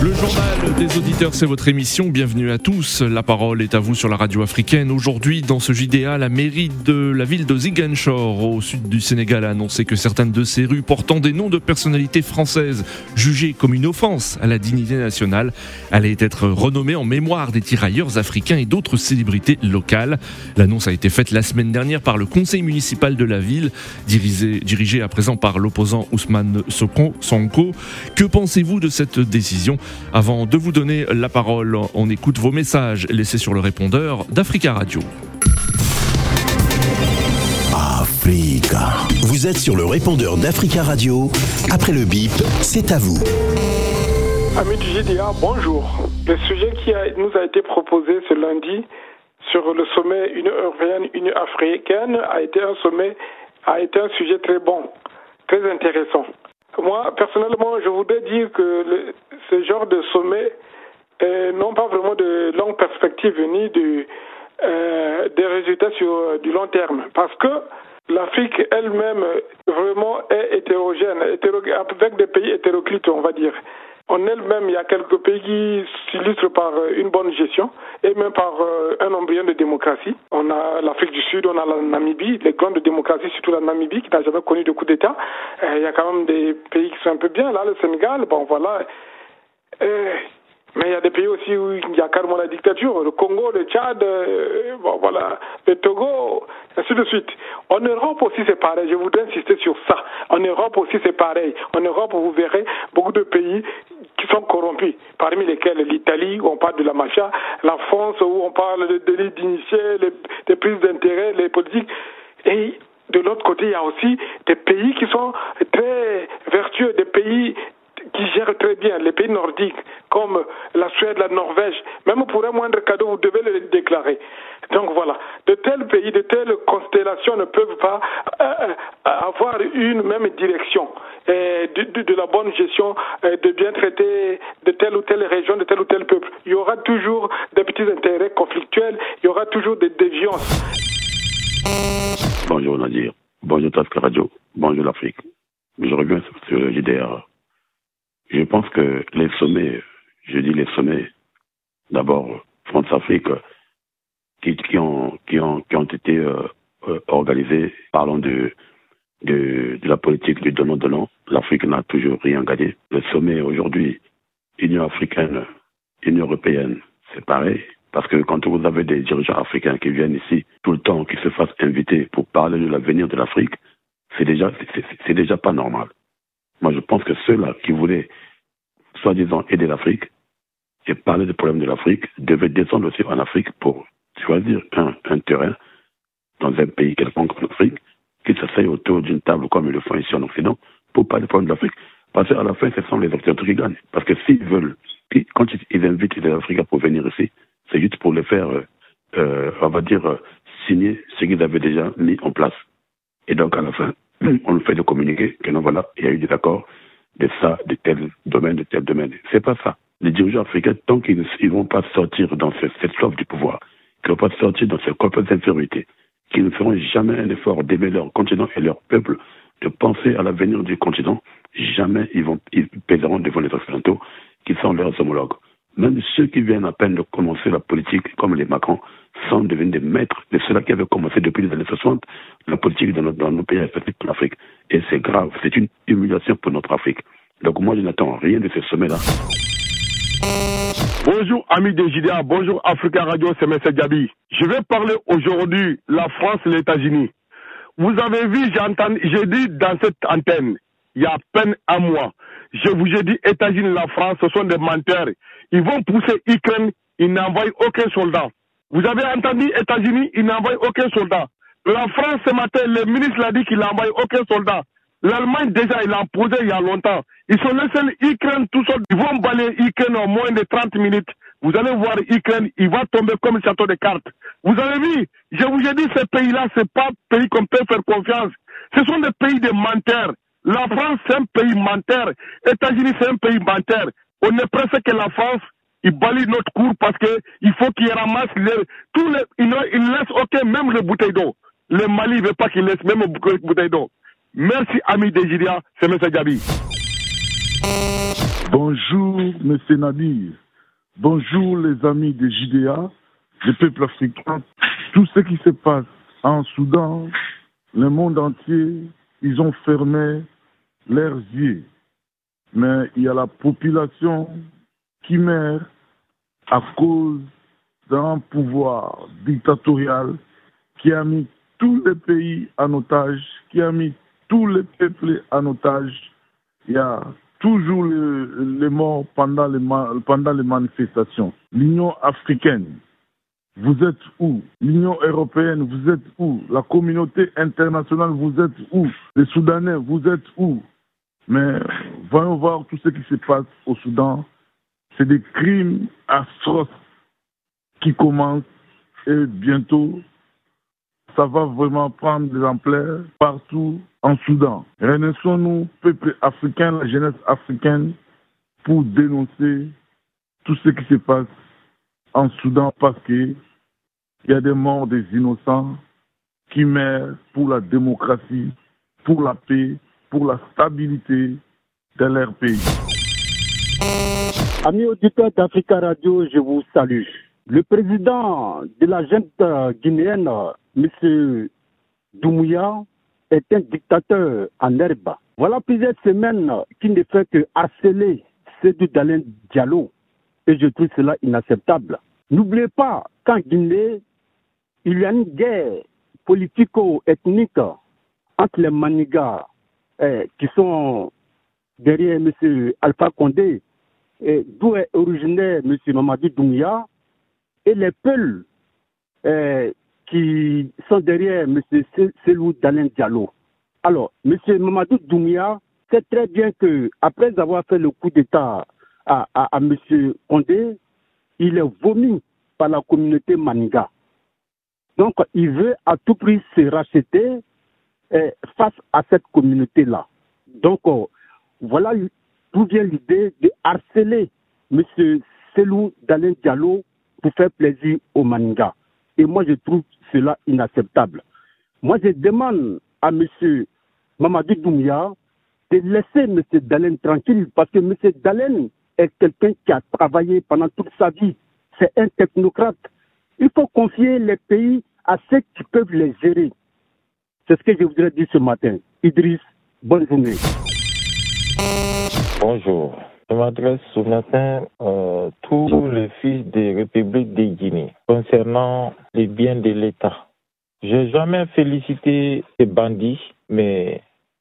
Le journal des auditeurs, c'est votre émission. Bienvenue à tous. La parole est à vous sur la radio africaine. Aujourd'hui, dans ce JDA, la mairie de la ville de Ziguinchor, au sud du Sénégal, a annoncé que certaines de ces rues portant des noms de personnalités françaises jugées comme une offense à la dignité nationale allaient être renommées en mémoire des tirailleurs africains et d'autres célébrités locales. L'annonce a été faite la semaine dernière par le conseil municipal de la ville, dirigé, dirigé à présent par l'opposant Ousmane Sonko. Que pensez-vous de cette décision avant de vous donner la parole, on écoute vos messages laissés sur le répondeur d'Africa Radio. Africa. Vous êtes sur le répondeur d'Africa Radio. Après le bip, c'est à vous. Amis du GDA, bonjour. Le sujet qui nous a été proposé ce lundi sur le sommet Union européenne, Union africaine a été un sommet, a été un sujet très bon, très intéressant. Moi, personnellement, je voudrais dire que ce genre de sommet n'ont pas vraiment de longue perspective ni de, euh, des résultats sur euh, du long terme. Parce que l'Afrique elle-même vraiment est hétérogène, avec des pays hétéroclites, on va dire. En elle-même, il y a quelques pays qui s'illustrent par euh, une bonne gestion et même par euh, un embryon de démocratie. On a l'Afrique du Sud, on a la Namibie, les grandes démocraties, surtout la Namibie qui n'a jamais connu de coup d'État. Euh, il y a quand même des pays qui sont un peu bien. Là, le Sénégal, bon voilà. Mais il y a des pays aussi où il y a carrément la dictature, le Congo, le Tchad, euh, bon, voilà, le Togo, ainsi de suite. En Europe aussi c'est pareil, je voudrais insister sur ça. En Europe aussi c'est pareil. En Europe vous verrez beaucoup de pays qui sont corrompus, parmi lesquels l'Italie où on parle de la mafia, la France où on parle de délits d'initiés, des prises d'intérêt, les politiques. Et de l'autre côté, il y a aussi des pays qui sont très vertueux, des pays qui gèrent très bien, les pays nordiques, comme la Suède, la Norvège, même pour un moindre cadeau, vous devez le déclarer. Donc voilà, de tels pays, de telles constellations ne peuvent pas euh, euh, avoir une même direction de, de, la bonne gestion, euh, de bien traiter de telle ou telle région, de tel ou tel peuple. Il y aura toujours des petits intérêts conflictuels, il y aura toujours des déviances. Bonjour Nadir, bonjour Task Radio, bonjour l'Afrique. Je reviens sur le JDR je pense que les sommets, je dis les sommets, d'abord France-Afrique, qui, qui, ont, qui, ont, qui ont été euh, euh, organisés, parlons de, de, de, la politique du donnant-donnant. L'Afrique n'a toujours rien gagné. Le sommet aujourd'hui, Union africaine, Union européenne, c'est pareil. Parce que quand vous avez des dirigeants africains qui viennent ici tout le temps, qui se fassent inviter pour parler de l'avenir de l'Afrique, c'est déjà, c'est déjà pas normal. Moi, je pense que ceux-là qui voulaient, soi-disant, aider l'Afrique et parler des problèmes de l'Afrique devaient descendre aussi en Afrique pour choisir un, terrain dans un pays quelconque en Afrique, qui s'asseyent autour d'une table comme ils le font ici en Occident pour parler des problèmes de l'Afrique. Parce qu'à la fin, ce sont les Occidentaux qui gagnent. Parce que s'ils veulent, quand ils invitent les Africains pour venir ici, c'est juste pour les faire, euh, euh, on va dire, euh, signer ce qu'ils avaient déjà mis en place. Et donc, à la fin, on nous fait de communiquer que non, voilà, il y a eu des accords de ça, de tel domaine, de tel domaine. C'est pas ça. Les dirigeants africains, tant qu'ils ne vont pas sortir dans cette soif du pouvoir, qu'ils ne vont pas sortir dans cette complète d'infériorité, qu'ils ne feront jamais un effort d'aimer leur continent et leur peuple, de penser à l'avenir du continent, jamais ils, vont, ils pèseront devant les Occidentaux qui sont leurs homologues. Même ceux qui viennent à peine de commencer la politique, comme les Macron, sont devenus des maîtres de ceux qui avaient commencé depuis les années 60, la politique dans, dans nos pays respectifs pour l'Afrique. Et c'est grave, c'est une humiliation pour notre Afrique. Donc moi, je n'attends rien de ce sommet-là. Bonjour amis des JDA, bonjour Africa Radio, c'est M. Gabi. Je vais parler aujourd'hui la France et les États-Unis. Vous avez vu, j'ai dit dans cette antenne, il y a à peine un mois, je vous ai dit, États-Unis la France, ce sont des menteurs. Ils vont pousser Ukraine, ils n'envoient aucun soldat. Vous avez entendu, États-Unis, ils n'envoient aucun soldat. La France, ce matin, le ministre l'a dit qu'il n'envoie aucun soldat. L'Allemagne, déjà, il l'a posé il y a longtemps. Ils sont laissés l'Ukraine tout seul. Ils vont balayer l'Ukraine en moins de 30 minutes. Vous allez voir l'Ukraine, il va tomber comme un château de cartes. Vous avez vu, je vous ai dit, ces pays-là, ce pas pays qu'on peut faire confiance. Ce sont des pays de menteurs. La France, c'est un pays menteur. États-Unis, c'est un pays menteur. On est presque que la France, il balaye notre cours parce qu'il faut qu'il ramasse les, tous les, il ne laisse aucun, même les bouteilles d'eau. le Mali ne veut pas qu'il laisse même une bouteille d'eau. Merci, ami Déjidia, c'est M. Gabi. Bonjour, M. Nadir. Bonjour, les amis de JDA, des peuples africains. Tout ce qui se passe en Soudan, le monde entier, ils ont fermé leurs yeux. Mais il y a la population qui meurt à cause d'un pouvoir dictatorial qui a mis tous les pays en otage, qui a mis tous les peuples en otage. Il y a toujours les, morts pendant les, pendant les manifestations. L'Union africaine, vous êtes où? L'Union européenne, vous êtes où? La communauté internationale, vous êtes où? Les Soudanais, vous êtes où? Mais voyons voir tout ce qui se passe au Soudan. C'est des crimes atroces qui commencent et bientôt ça va vraiment prendre des ampleurs partout en Soudan. Renaissons-nous, peuple africain, la jeunesse africaine, pour dénoncer tout ce qui se passe en Soudan parce qu'il y a des morts des innocents qui meurent pour la démocratie, pour la paix, pour la stabilité de leur pays. Amis auditeurs d'Africa Radio, je vous salue. Le président de la junte guinéenne, M. Doumouya, est un dictateur en herbe. Voilà plusieurs semaines qu'il ne fait que harceler Sédou Dalin Diallo. Et je trouve cela inacceptable. N'oubliez pas qu'en Guinée, il y a une guerre politico-ethnique entre les Manigas eh, qui sont derrière M. Alpha Condé, d'où est originaire M. Mamadou Doumia, et les Peuls eh, qui sont derrière M. Selou Dalin Diallo. Alors, M. Mamadou Doumia sait très bien que après avoir fait le coup d'État à, à, M. Condé, il est vomi par la communauté Maniga. Donc, il veut à tout prix se racheter eh, face à cette communauté-là. Donc, oh, voilà d'où vient l'idée de harceler M. Selou Dalin Diallo pour faire plaisir aux Maniga. Et moi, je trouve cela inacceptable. Moi, je demande à M. Mamadou Doumia de laisser M. Dalen tranquille parce que M. Dalen est quelqu'un qui a travaillé pendant toute sa vie. C'est un technocrate. Il faut confier les pays à ceux qui peuvent les gérer. C'est ce que je voudrais dire ce matin. Idriss, bonne journée. Bonjour. Je m'adresse ce matin à euh, tous les fils des républiques de Guinée concernant les biens de l'État. Je n'ai jamais félicité ces bandits, mais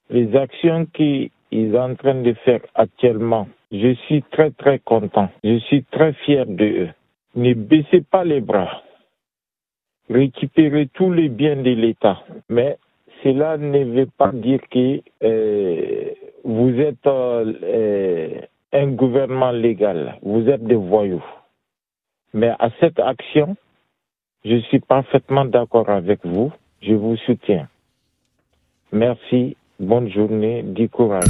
les actions qu'ils sont en train de faire actuellement, je suis très très content. Je suis très fier de eux. Ne baissez pas les bras. Récupérez tous les biens de l'État. Mais cela ne veut pas dire que euh, vous êtes euh, un gouvernement légal, vous êtes des voyous. Mais à cette action, je suis parfaitement d'accord avec vous, je vous soutiens. Merci, bonne journée, du courage.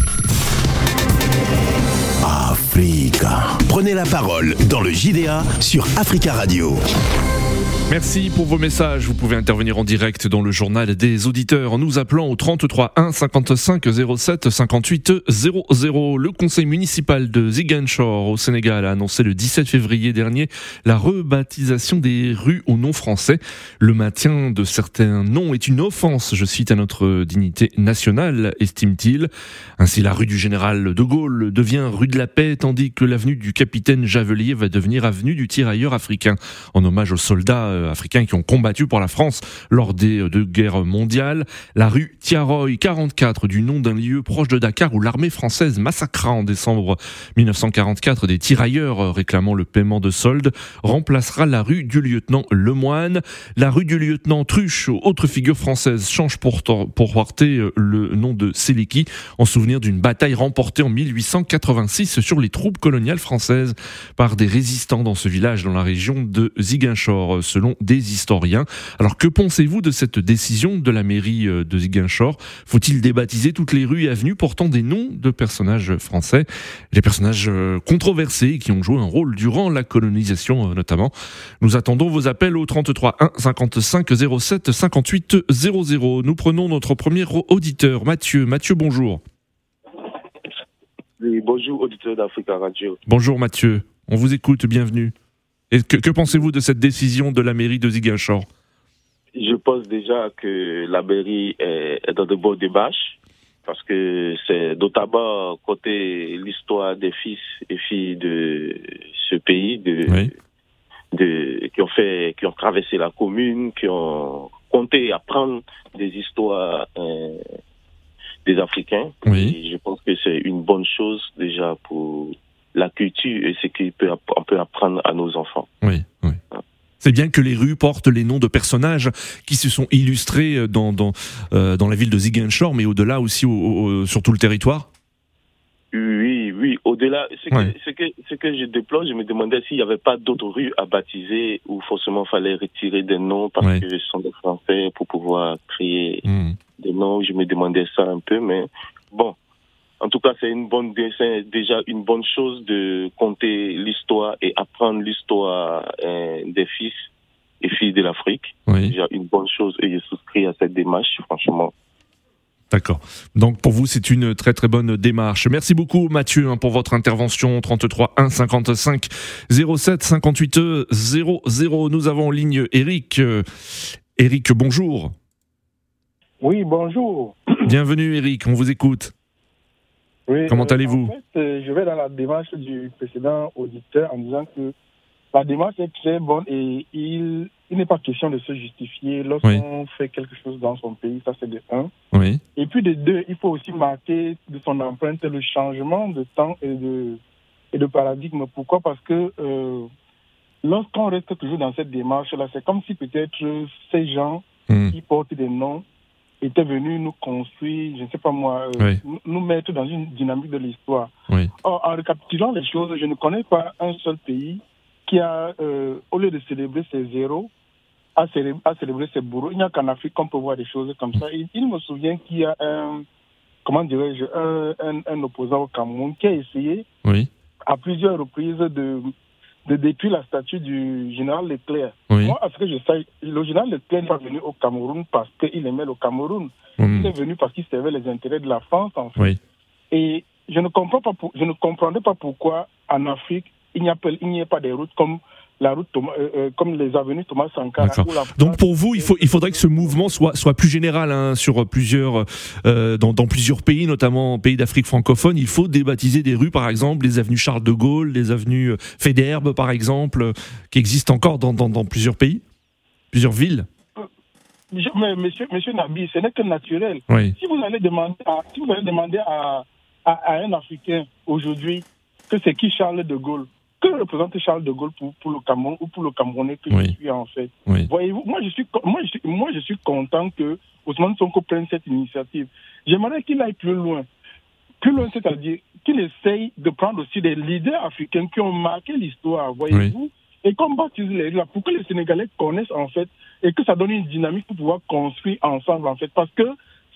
Prenez la parole dans le JDA sur Africa Radio. Merci pour vos messages. Vous pouvez intervenir en direct dans le journal des auditeurs en nous appelant au 33 1 55 07 58 00. Le conseil municipal de Ziguinchor au Sénégal a annoncé le 17 février dernier la rebaptisation des rues au nom français. Le maintien de certains noms est une offense, je cite, à notre dignité nationale, estime-t-il. Ainsi, la rue du général de Gaulle devient rue de la paix, tandis que l'avenue du capitaine Javelier va devenir avenue du tirailleur africain, en hommage aux soldats euh, africains qui ont combattu pour la France lors des euh, deux guerres mondiales. La rue Tiaroy 44 du nom d'un lieu proche de Dakar où l'armée française massacra en décembre 1944 des tirailleurs euh, réclamant le paiement de soldes remplacera la rue du lieutenant Lemoine. La rue du lieutenant Truche, autre figure française, change pour, pour porter le nom de Seliki en souvenir d'une bataille remportée en 1886 sur les troupes coloniales françaises par des résistants dans ce village dans la région de Ziguinchor. Selon selon des historiens. Alors que pensez-vous de cette décision de la mairie euh, de Ziguinchor? Faut-il débaptiser toutes les rues et avenues portant des noms de personnages français? Les personnages euh, controversés qui ont joué un rôle durant la colonisation notamment. Nous attendons vos appels au 33 1 55 07 58 00. Nous prenons notre premier auditeur, Mathieu. Mathieu, bonjour. Oui, bonjour, auditeur d'Africa Radio. Bonjour Mathieu, on vous écoute, bienvenue. Et que, pensez-vous de cette décision de la mairie de Ziguinchor? Je pense déjà que la mairie est, dans de bonnes démarches, parce que c'est notamment côté l'histoire des fils et filles de ce pays, de, de, qui ont fait, qui ont traversé la commune, qui ont compté apprendre des histoires euh, des Africains. Oui. je pense que c'est une bonne chose déjà pour la culture et ce qu'on peut, apprendre à nos enfants. Oui, oui. C'est bien que les rues portent les noms de personnages qui se sont illustrés dans, dans, euh, dans la ville de Ziguinchor, mais au-delà aussi sur tout le territoire oui, oui. Au-delà, ce, que, ce, que, je déplore, je me demandais s'il n'y avait pas d'autres rues à baptiser où forcément il fallait retirer des noms parce que ce sont des Français pour pouvoir créer hmm. des noms. Je me demandais ça un peu, mais bon. En tout cas, c'est une bonne, déjà une bonne chose de compter l'histoire et apprendre l'histoire euh, des fils et filles de l'Afrique. Oui. Déjà une bonne chose et je souscris à cette démarche, franchement. D'accord. Donc pour vous, c'est une très très bonne démarche. Merci beaucoup Mathieu hein, pour votre intervention 33 1 55 07 58 00. Nous avons en ligne Eric. Eric, bonjour. Oui, bonjour. Bienvenue Eric, on vous écoute. Comment euh, allez-vous en fait, euh, Je vais dans la démarche du précédent auditeur en disant que la démarche est très bonne et il il n'est pas question de se justifier lorsqu'on fait quelque chose dans son pays, ça c'est de un. Oui. Et puis de deux, il faut aussi marquer de son empreinte le changement de temps et de, et de paradigme. Pourquoi? Parce que euh, lorsqu'on reste toujours dans cette démarche-là, c'est comme si peut-être ces gens hmm. qui portent des noms étaient venus nous construire, je ne sais pas moi, euh, nous mettre dans une dynamique de l'histoire. Oui. Or, en récapitulant les choses, je ne connais pas un seul pays qui a, euh, au lieu de célébrer ses zéros, a célébré, ses bourreaux. Il n'y a qu'en Afrique qu'on peut voir des choses comme ça. Il, me souvient qu'il y a un, comment dirais-je, un, un, opposant au Cameroun qui a essayé oui. à plusieurs reprises de, de détruire la statue du général Leclerc. Oui. Moi, à ce que je sais, le général Leclerc n'est pas venu au Cameroun parce qu'il aimait le Cameroun. Hmm. Il est venu parce qu'il servait les intérêts de la France, en fait. Oui. Et je ne comprends pas, je ne pas pourquoi en Afrique il n'y a, a, pas des routes comme la route euh, euh, comme les avenues Thomas Sankara. Donc pour vous, il, faut, il faudrait que ce mouvement soit, soit plus général hein, sur plusieurs, euh, dans, dans, plusieurs pays, notamment pays d'Afrique francophone. Il faut débaptiser des rues, par exemple, les avenues Charles de Gaulle, les avenues Fédherbe, par exemple, qui existent encore dans, dans, dans plusieurs pays, plusieurs villes. Mais monsieur, monsieur Nabi, ce n'est que naturel. Oui. Si vous allez demander à, si vous allez demander à, à, à un Africain aujourd'hui que c'est qui Charles de Gaulle, que représente Charles de Gaulle pour, pour le Cameroun ou pour le Camerounais que je suis en fait. Voyez-vous, moi je suis moi je suis moi je suis content que Ousmane Sonko prenne cette initiative. J'aimerais qu'il aille plus loin. Plus loin, c'est-à-dire qu'il essaye de prendre aussi des leaders africains qui ont marqué l'histoire, voyez-vous, et qu'on baptise les là pour que les Sénégalais connaissent en fait et que ça donne une dynamique pour pouvoir construire ensemble en fait. Parce que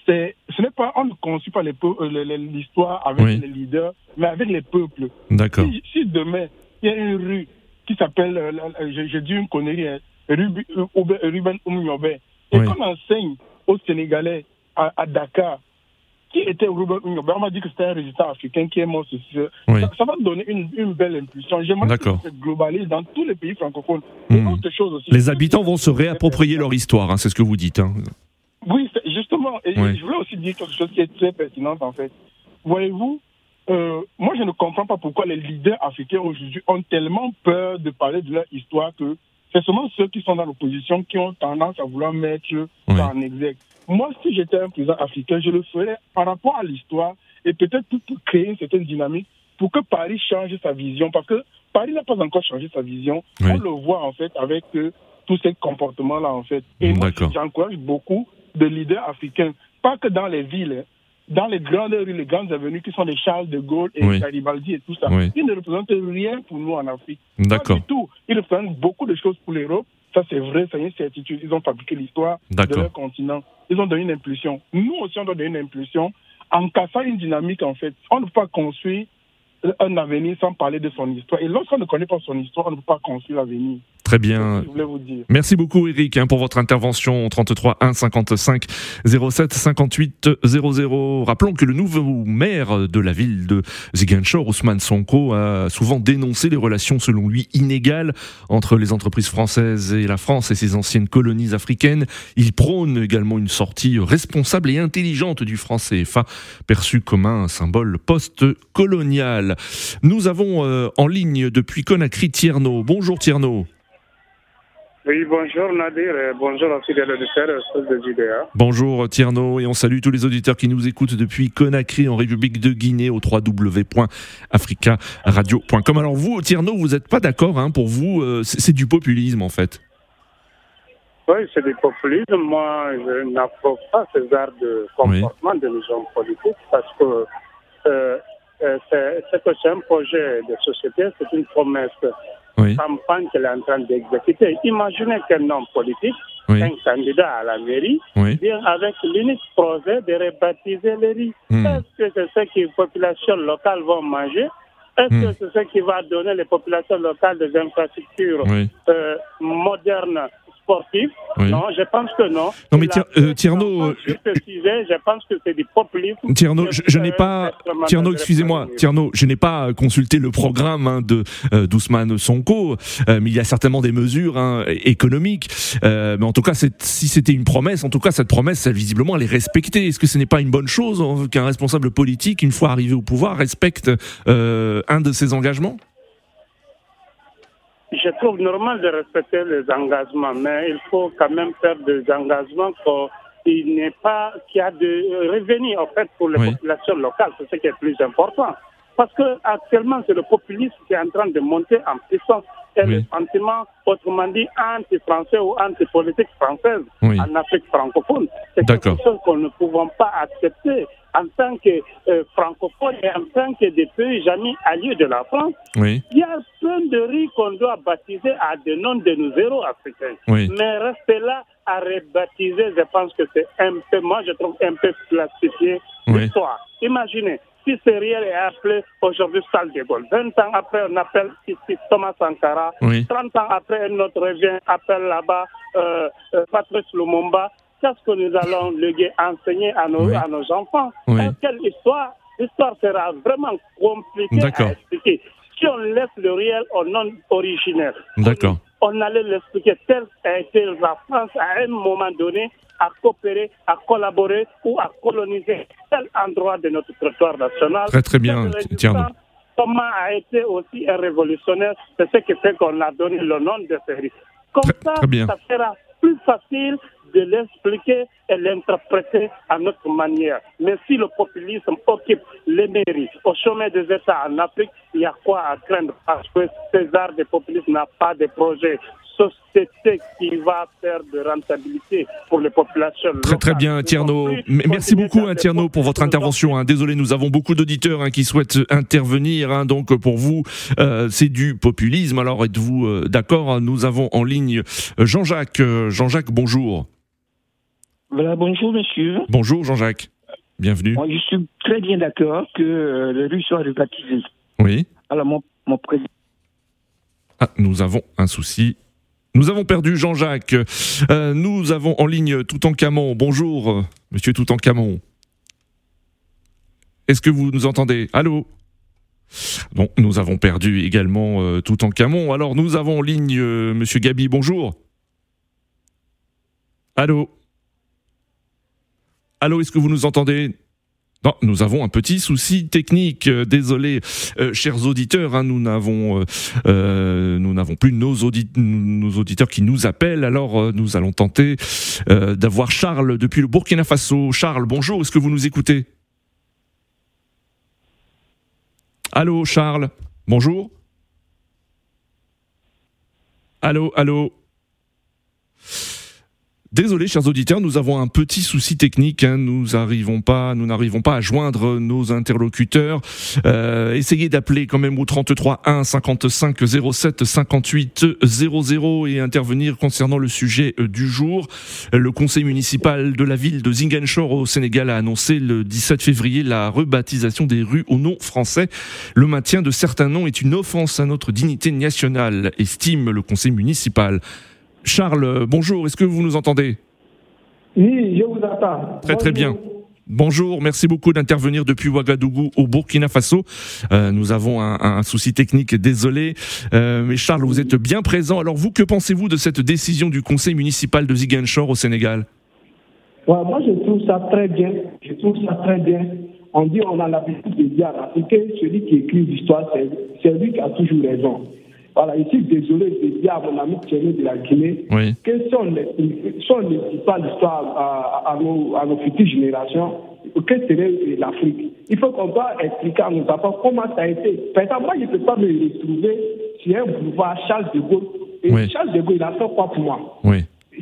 c'est, ce n'est pas, on ne construit pas euh, l'histoire avec les leaders, mais avec les peuples. D'accord. Si, si demain il y a une rue qui s'appelle, euh, j'ai dit une connerie, hein, rue Ruben Oumiobe. Et qu'on enseigne aux Sénégalais à, Dakar qui était Ruben Oumiobe, on m'a dit que c'était un résistant africain qui est mort. Ça, va donner une, une belle impulsion. J'aimerais que ça se globalise dans tous les pays francophones. Hmm. Les habitants vont se réapproprier leur histoire, hein, c'est ce que vous dites. Hein. Oui, justement. Et je voulais aussi dire quelque chose qui est très pertinent en fait. Voyez-vous, euh, moi, je ne comprends pas pourquoi les leaders africains aujourd'hui ont tellement peur de parler de leur histoire que c'est seulement ceux qui sont dans l'opposition qui ont tendance à vouloir mettre ça en exergue. Moi, si j'étais un président africain, je le ferais par rapport à l'histoire et peut-être pour, créer une certaine dynamique pour que Paris change sa vision. Parce que Paris n'a pas encore changé sa vision. On le voit en fait avec euh, tous ces comportements-là en fait. Et moi, j'encourage beaucoup de leaders africains, pas que dans les villes, hein, dans les grandes rues, les grandes avenues qui sont les Charles de Gaulle et Garibaldi et tout ça, ils ne représentent rien pour nous en Afrique. D'accord. Pas du tout. Ils représentent beaucoup de choses pour l'Europe Ça, c'est vrai, c'est une certitude. Ils ont fabriqué l'histoire de leur continent. Ils ont donné une impulsion. Nous aussi, on doit donner une impulsion en cassant une dynamique, en fait. On ne peut pas construire un avenir sans parler de son histoire. Et lorsqu'on ne connaît pas son histoire, on ne peut pas construire l'avenir. Très bien. Merci beaucoup Eric hein, pour votre intervention 33 1 55 07 58 00. Rappelons que le nouveau maire de la ville de Ziguinchor, Ousmane Sonko, a souvent dénoncé les relations selon lui inégales entre les entreprises françaises et la France et ses anciennes colonies africaines. Il prône également une sortie responsable et intelligente du franc CFA, perçu comme un symbole post-colonial. Nous avons euh, en ligne depuis Conakry Tierno. Bonjour Tierno. Oui, bonjour Nadir, bonjour aussi les auditeurs de JDA. Bonjour Tierno, et on salue tous les auditeurs qui nous écoutent depuis Conakry en République de Guinée au www.africaradio.com. Alors vous, Tierno, vous n'êtes pas d'accord, hein, pour vous, euh, c'est du populisme en fait Oui, c'est du populisme. Moi, je n'approuve pas ce genre de comportement de nos hommes politiques parce que euh, euh, c'est un projet de société, c'est une promesse campagne qu'elle est en train d'exécuter. Imaginez qu'un homme politique, un candidat à la mairie, vient avec l'unique projet de rebaptiser les riz. Hmm. Est-ce que c'est ce que les populations locales vont manger? Est-ce hmm. que c'est ce qui va donner les populations locales des infrastructures euh, modernes sportif. Non, je pense que non. Non, mais euh, Tierno. Euh, je pense que c'est du populisme. Tierno, je, n'ai pas. Tierno, excusez-moi. Tierno, je n'ai pas consulté le programme hein, de euh, d'Ousmane Sonko, mais il y a certainement des mesures hein, économiques. mais en tout cas, si c'était une promesse, en tout cas, cette promesse, visiblement, elle est respectée. Est-ce que ce n'est pas une bonne chose qu'un responsable politique, une fois arrivé au pouvoir, respecte un de ses engagements? Je trouve normal de respecter les engagements, mais il faut quand même faire des engagements qu'il n'est pas, qu'il y a de revenus en fait pour les populations locales, c'est ce qui est le plus important. Parce que actuellement, c'est le populisme qui est en train de monter en puissance. Et le sentiment, autrement dit, anti-français ou anti-politique française en Afrique francophone. C'est quelque chose qu'on ne pouvons pas accepter en tant que euh, francophone et en tant que des pays jamais alliés de la France. Il y a plein de riz qu'on doit baptiser à des noms de nos héros africains. Mais rester là à rebaptiser, je pense que c'est un peu, moi je trouve un peu plastifié l'histoire. Imaginez, si Riel est appelé aujourd'hui Salle de Gaulle, 20 ans après, on appelle ici Thomas Sankara. 30 ans après, un autre revient, appelle là-bas euh, euh, Patrice Lumumba. Qu'est-ce que nous allons léguer, enseigner à nos, à nos enfants. Quelle histoire L'histoire sera vraiment compliquée à expliquer. Si on laisse le réel au nom originel, on allait l'expliquer. Tel a été la France à un moment donné à coopérer, à collaborer ou à coloniser tel endroit de notre territoire national. Très très bien, Thomas a été aussi un révolutionnaire, c'est ce qui fait qu'on a donné le nom de série. Comme ça, ça sera plus facile de l'expliquer et l'interpréter à notre manière. Mais si le populisme occupe les mairies au sommet des États en Afrique, il y a quoi à craindre? Parce que César des populistes n'a pas de projet société qui va faire de rentabilité pour les populations. Très très bien Tierno. Merci beaucoup hein, Tierno pour votre intervention. Hein. Désolé, nous avons beaucoup d'auditeurs hein, qui souhaitent intervenir. Donc pour vous, euh, c'est du populisme. Alors êtes-vous euh, d'accord Nous avons en ligne euh, Jean-Jacques. Jean-Jacques, bonjour. Voilà, bonjour monsieur. Bonjour Jean-Jacques. Bienvenue. je suis très bien d'accord que le les soit rebaptisé. Oui. Alors mon, mon président. Ah, nous avons un souci nous avons perdu Jean-Jacques. Euh, nous avons en ligne Toutankhamon. Bonjour, monsieur Toutankhamon. Est-ce que vous nous entendez? Allô? Bon, nous avons perdu également euh, Toutankhamon. Alors, nous avons en ligne euh, monsieur Gabi. Bonjour. Allô? Allô, est-ce que vous nous entendez? Non, nous avons un petit souci technique. Euh, désolé, euh, chers auditeurs, hein, nous n'avons euh, nous n'avons plus nos, nos, auditeurs qui nous appellent. Alors, nous allons tenter d'avoir Charles depuis le Burkina Faso. Charles, bonjour. Est-ce que vous nous écoutez? Allô, Charles? Bonjour? Allô, allô? Désolé, chers auditeurs, nous avons un petit souci technique. Hein. Nous n'arrivons pas, nous n'arrivons pas à joindre nos interlocuteurs. Euh, essayez d'appeler quand même au 33 1 55 07 58 00 et intervenir concernant le sujet euh, du jour. Le conseil municipal de la ville de Ziguinchor au Sénégal a annoncé le 17 février la rebaptisation des rues au nom français. Le maintien de certains noms est une offense à notre dignité nationale, estime le conseil municipal. Charles, bonjour, est-ce que vous nous entendez? Oui, je vous entends. Très très bien. Bonjour, merci beaucoup d'intervenir depuis Ouagadougou au Burkina Faso. Euh, nous avons un, souci technique, désolé. Euh, mais Charles, vous êtes bien présent. Alors vous, que pensez-vous de cette décision du conseil municipal de Ziguinchor au Sénégal? Moi, je trouve ça très bien. Je trouve ça très bien. On dit on a l'habitude de dire à celui qui écrit l'histoire, c'est lui qui a toujours raison. Voilà, ici, désolé de dire à mon ami Thierry de la Guinée que si on ne dit pas l'histoire à, nos, à nos futures générations, que serait l'Afrique Il faut qu'on doit expliquer à nos enfants comment ça a été. Par exemple, moi, je ne peux pas me retrouver sur un boulevard Charles de Gaulle. Et Charles de Gaulle, il a fait quoi pour moi?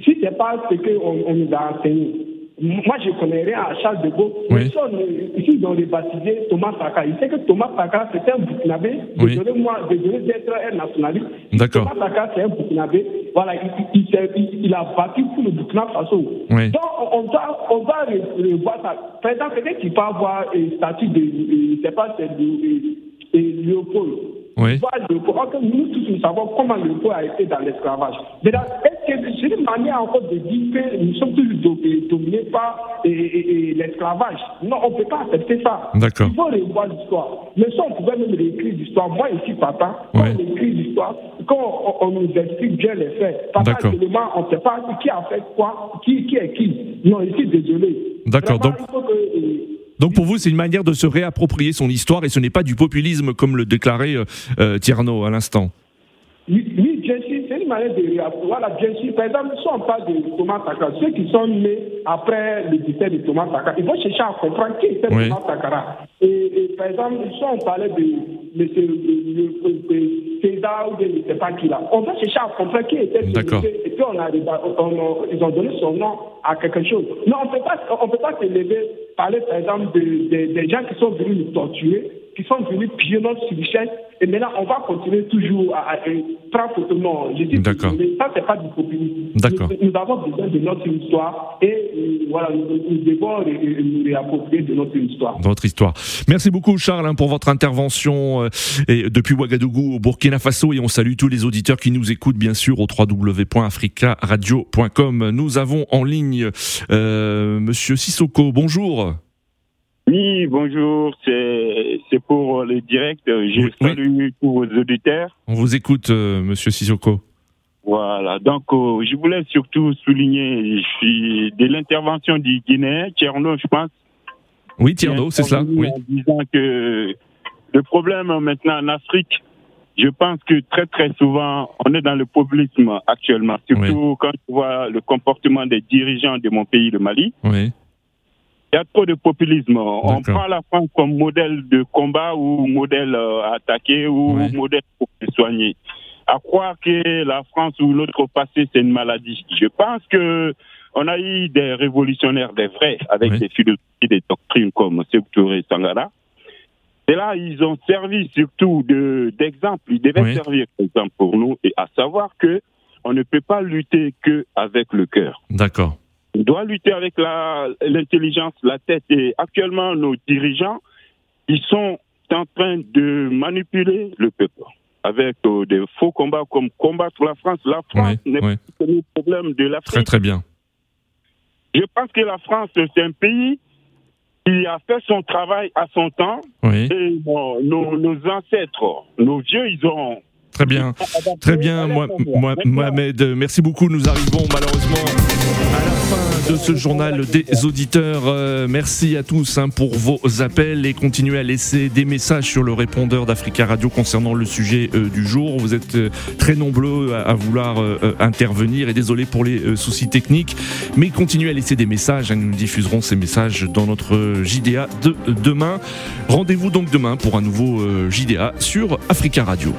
Si ce n'est pas ce qu'on on nous a enseigné. Moi, je connais rien à Charles de Gaulle. Oui. Ici, ils ont baptisé Thomas Sankara. Il sait que Thomas Sankara, c'était un Burkinabé. Oui. Désolé, d'être un nationaliste. Thomas Sankara, c'est un Burkinabé. Voilà, il, il, il, a battu pour le Burkina Faso. Oui. Donc, on doit, on doit revoir ça. Par exemple, quelqu'un qui peut avoir un statut de, je ne sais pas, c'est de Léopold. Oui. Nous tous, nous savons comment le peuple a été dans l'esclavage. Mais est-ce que c'est une manière encore de dire que nous sommes toujours dominés par l'esclavage? Non, on ne peut pas accepter ça. Il faut revoir l'histoire. Mais ça, on pouvait même réécrire l'histoire. Moi, ici, papa, quand on écrit l'histoire, quand on, nous explique bien les faits, papa, actuellement, on ne sait pas qui a fait quoi, qui, qui est qui. Non, ici, désolé. D'accord. Donc... Donc pour vous, c'est une manière de se réapproprier son histoire et ce n'est pas du populisme comme le déclarait euh, euh Tierno à l'instant. Oui, bien sûr, c'est une manière de réapproprier. Voilà, bien sûr. Par exemple, si on parle de Thomas Sankara, ceux qui sont nés après le décès de Thomas Sankara, ils vont chercher à comprendre qui était Thomas Sankara. Et, par exemple, si on parlait de, M. César ou de je ne sais pas qui là, on va chercher à comprendre qui était ce monsieur et puis on a, ils ont donné son nom à quelque chose. Non, on ne peut pas, on parler par exemple des gens qui sont venus nous torturer, qui sont venus piller notre richesse, et maintenant on va continuer toujours à, prendre photo. Non, je dis D'accord. ça c'est pas du populisme. D'accord. Nous, avons besoin de notre histoire et euh, voilà, nous, devons nous réapproprier de notre histoire. Notre histoire. Merci beaucoup Charles hein, pour votre intervention euh, et depuis Ouagadougou au Burkina Faso et on salue tous les auditeurs qui nous écoutent bien sûr au www.africaradio.com. Nous avons en ligne euh, Monsieur Sissoko. Bonjour. Oui, bonjour, c'est pour le direct. Je salue tous vos auditeurs. On vous écoute, euh, monsieur Sissoko. Voilà, donc euh, je voulais surtout souligner je suis de l'intervention du Guinéen, Tierno, je pense. Oui, Tierno, c'est cela. Oui. En disant que le problème maintenant en Afrique, je pense que très très souvent, on est dans le populisme actuellement, surtout quand tu vois le comportement des dirigeants de mon pays, le Mali. Oui. Il y a trop de populisme. On prend la France comme modèle de combat ou modèle euh, à attaquer ou modèle pour se soigner. À croire que la France ou l'autre passé, c'est une maladie. Je pense que on a eu des révolutionnaires, des vrais, avec des philosophies, des doctrines comme Touré Sangara. Et là, ils ont servi surtout d'exemple. ils devaient servir d'exemple pour nous, et à savoir que on ne peut pas lutter que avec le cœur. D'accord. Doit lutter avec l'intelligence, la, tête. Et actuellement, nos dirigeants, ils sont en train de manipuler le peuple avec euh, des faux combats comme combattre la France. La France n'est pas le problème de l'Afrique. Très très bien. Je pense que la France, c'est un pays qui a fait son travail à son temps. Et nos ancêtres, nos vieux, ils ont Très bien, très bien, Mohamed. Merci beaucoup. Nous arrivons malheureusement à la fin de ce journal des auditeurs. Euh, merci à tous hein, pour vos appels et continuez à laisser des messages sur le répondeur d'Africa Radio concernant le sujet euh, du jour. Vous êtes euh, très nombreux à, vouloir intervenir et désolé pour les soucis techniques, mais continuez à laisser des messages. Hein. nous diffuserons ces messages dans notre JDA de demain. Rendez-vous donc demain pour un nouveau JDA sur Africa Radio.